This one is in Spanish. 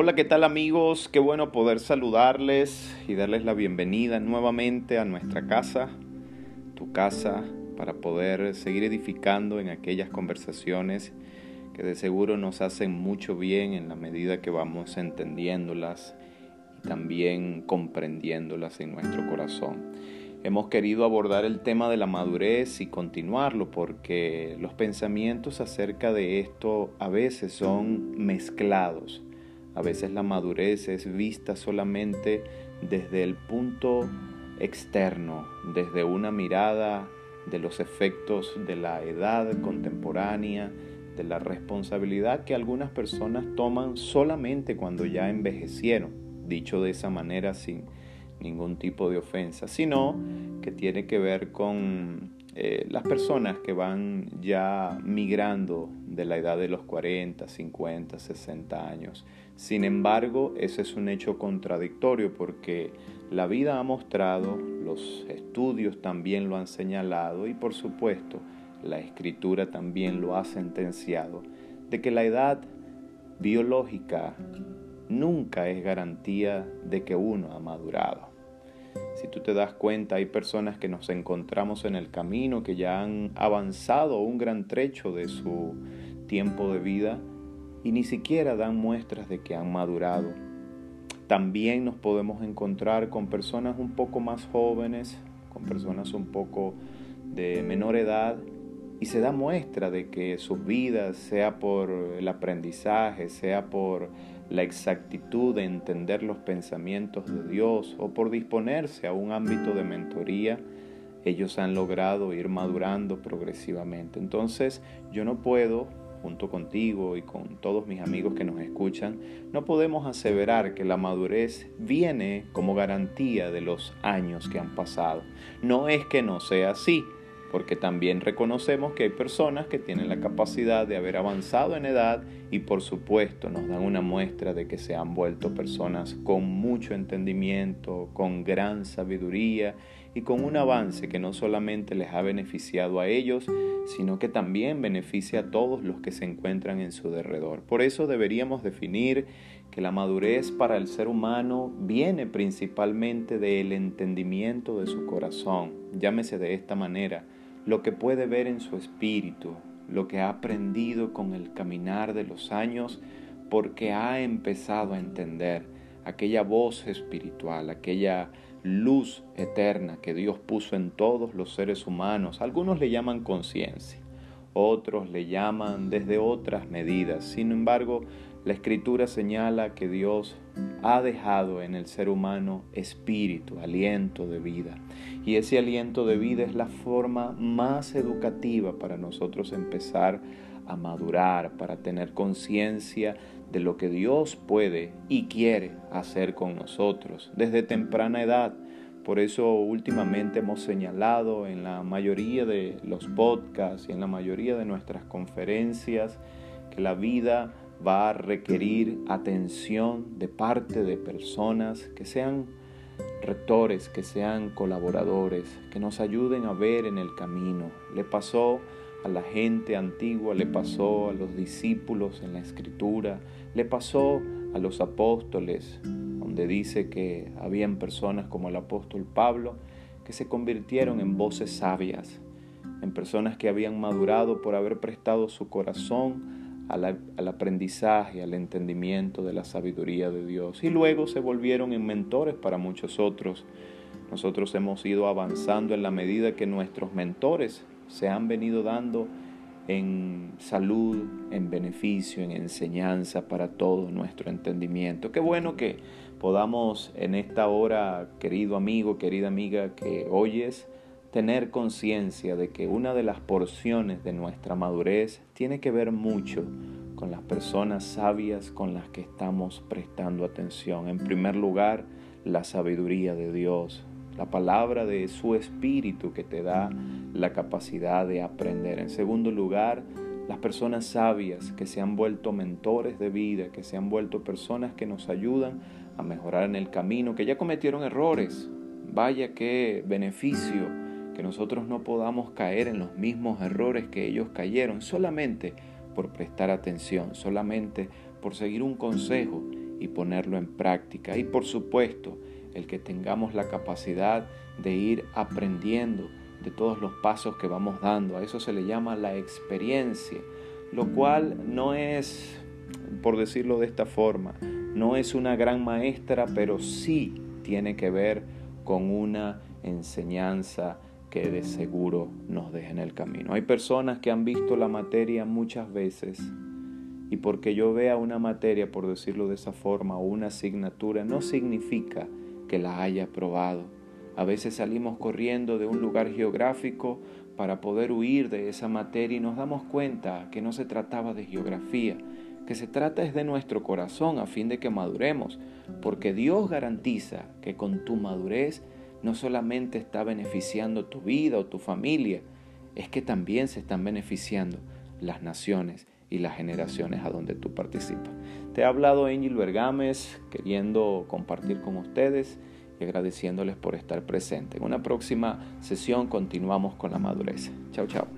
Hola, ¿qué tal amigos? Qué bueno poder saludarles y darles la bienvenida nuevamente a nuestra casa, tu casa, para poder seguir edificando en aquellas conversaciones que de seguro nos hacen mucho bien en la medida que vamos entendiéndolas y también comprendiéndolas en nuestro corazón. Hemos querido abordar el tema de la madurez y continuarlo porque los pensamientos acerca de esto a veces son mezclados. A veces la madurez es vista solamente desde el punto externo, desde una mirada de los efectos de la edad contemporánea, de la responsabilidad que algunas personas toman solamente cuando ya envejecieron, dicho de esa manera sin ningún tipo de ofensa, sino que tiene que ver con eh, las personas que van ya migrando de la edad de los 40, 50, 60 años. Sin embargo, ese es un hecho contradictorio porque la vida ha mostrado, los estudios también lo han señalado y por supuesto la escritura también lo ha sentenciado, de que la edad biológica nunca es garantía de que uno ha madurado. Si tú te das cuenta, hay personas que nos encontramos en el camino que ya han avanzado un gran trecho de su tiempo de vida y ni siquiera dan muestras de que han madurado. También nos podemos encontrar con personas un poco más jóvenes, con personas un poco de menor edad, y se da muestra de que sus vidas, sea por el aprendizaje, sea por la exactitud de entender los pensamientos de Dios o por disponerse a un ámbito de mentoría, ellos han logrado ir madurando progresivamente. Entonces yo no puedo, junto contigo y con todos mis amigos que nos escuchan, no podemos aseverar que la madurez viene como garantía de los años que han pasado. No es que no sea así, porque también reconocemos que hay personas que tienen la capacidad de haber avanzado en edad y por supuesto nos dan una muestra de que se han vuelto personas con mucho entendimiento, con gran sabiduría y con un avance que no solamente les ha beneficiado a ellos, sino que también beneficia a todos los que se encuentran en su derredor. Por eso deberíamos definir que la madurez para el ser humano viene principalmente del entendimiento de su corazón, llámese de esta manera, lo que puede ver en su espíritu, lo que ha aprendido con el caminar de los años, porque ha empezado a entender aquella voz espiritual, aquella luz eterna que Dios puso en todos los seres humanos. Algunos le llaman conciencia, otros le llaman desde otras medidas. Sin embargo, la escritura señala que Dios ha dejado en el ser humano espíritu, aliento de vida. Y ese aliento de vida es la forma más educativa para nosotros empezar a madurar, para tener conciencia de lo que Dios puede y quiere hacer con nosotros desde temprana edad. Por eso últimamente hemos señalado en la mayoría de los podcasts y en la mayoría de nuestras conferencias que la vida va a requerir atención de parte de personas que sean rectores, que sean colaboradores, que nos ayuden a ver en el camino. Le pasó a la gente antigua, le pasó a los discípulos en la escritura, le pasó a los apóstoles, donde dice que habían personas como el apóstol Pablo que se convirtieron en voces sabias, en personas que habían madurado por haber prestado su corazón al, aprendizaje, al entendimiento de la sabiduría de Dios. Y luego se volvieron en mentores para muchos otros. Nosotros hemos ido avanzando en la medida que nuestros mentores se han venido dando en salud, en beneficio, en enseñanza para todo nuestro entendimiento. Qué bueno que podamos en esta hora, querido amigo, querida amiga que oyes, tener conciencia de que una de las porciones de nuestra madurez tiene que ver mucho con las personas sabias con las que estamos prestando atención. En primer lugar, la sabiduría de Dios, la palabra de su espíritu que te da la capacidad de aprender. En segundo lugar, las personas sabias que se han vuelto mentores de vida, que se han vuelto personas que nos ayudan a mejorar en el camino, que ya cometieron errores. Vaya qué beneficio que nosotros no podamos caer en los mismos errores que ellos cayeron solamente por prestar atención, solamente por seguir un consejo y ponerlo en práctica. Y por supuesto, el que tengamos la capacidad de ir aprendiendo de todos los pasos que vamos dando. A eso se le llama la experiencia, lo cual no es, por decirlo de esta forma, no es una gran maestra, pero sí tiene que ver con una enseñanza que de seguro nos deja en el camino. Hay personas que han visto la materia muchas veces y porque yo vea una materia, por decirlo de esa forma, o una asignatura, no significa que la haya probado. A veces salimos corriendo de un lugar geográfico para poder huir de esa materia y nos damos cuenta que no se trataba de geografía, que se trata es de nuestro corazón a fin de que maduremos, porque Dios garantiza que con tu madurez no solamente está beneficiando tu vida o tu familia, es que también se están beneficiando las naciones y las generaciones a donde tú participas. Te ha hablado Angel Bergames, queriendo compartir con ustedes y agradeciéndoles por estar presente. En una próxima sesión continuamos con la madurez. Chao, chao.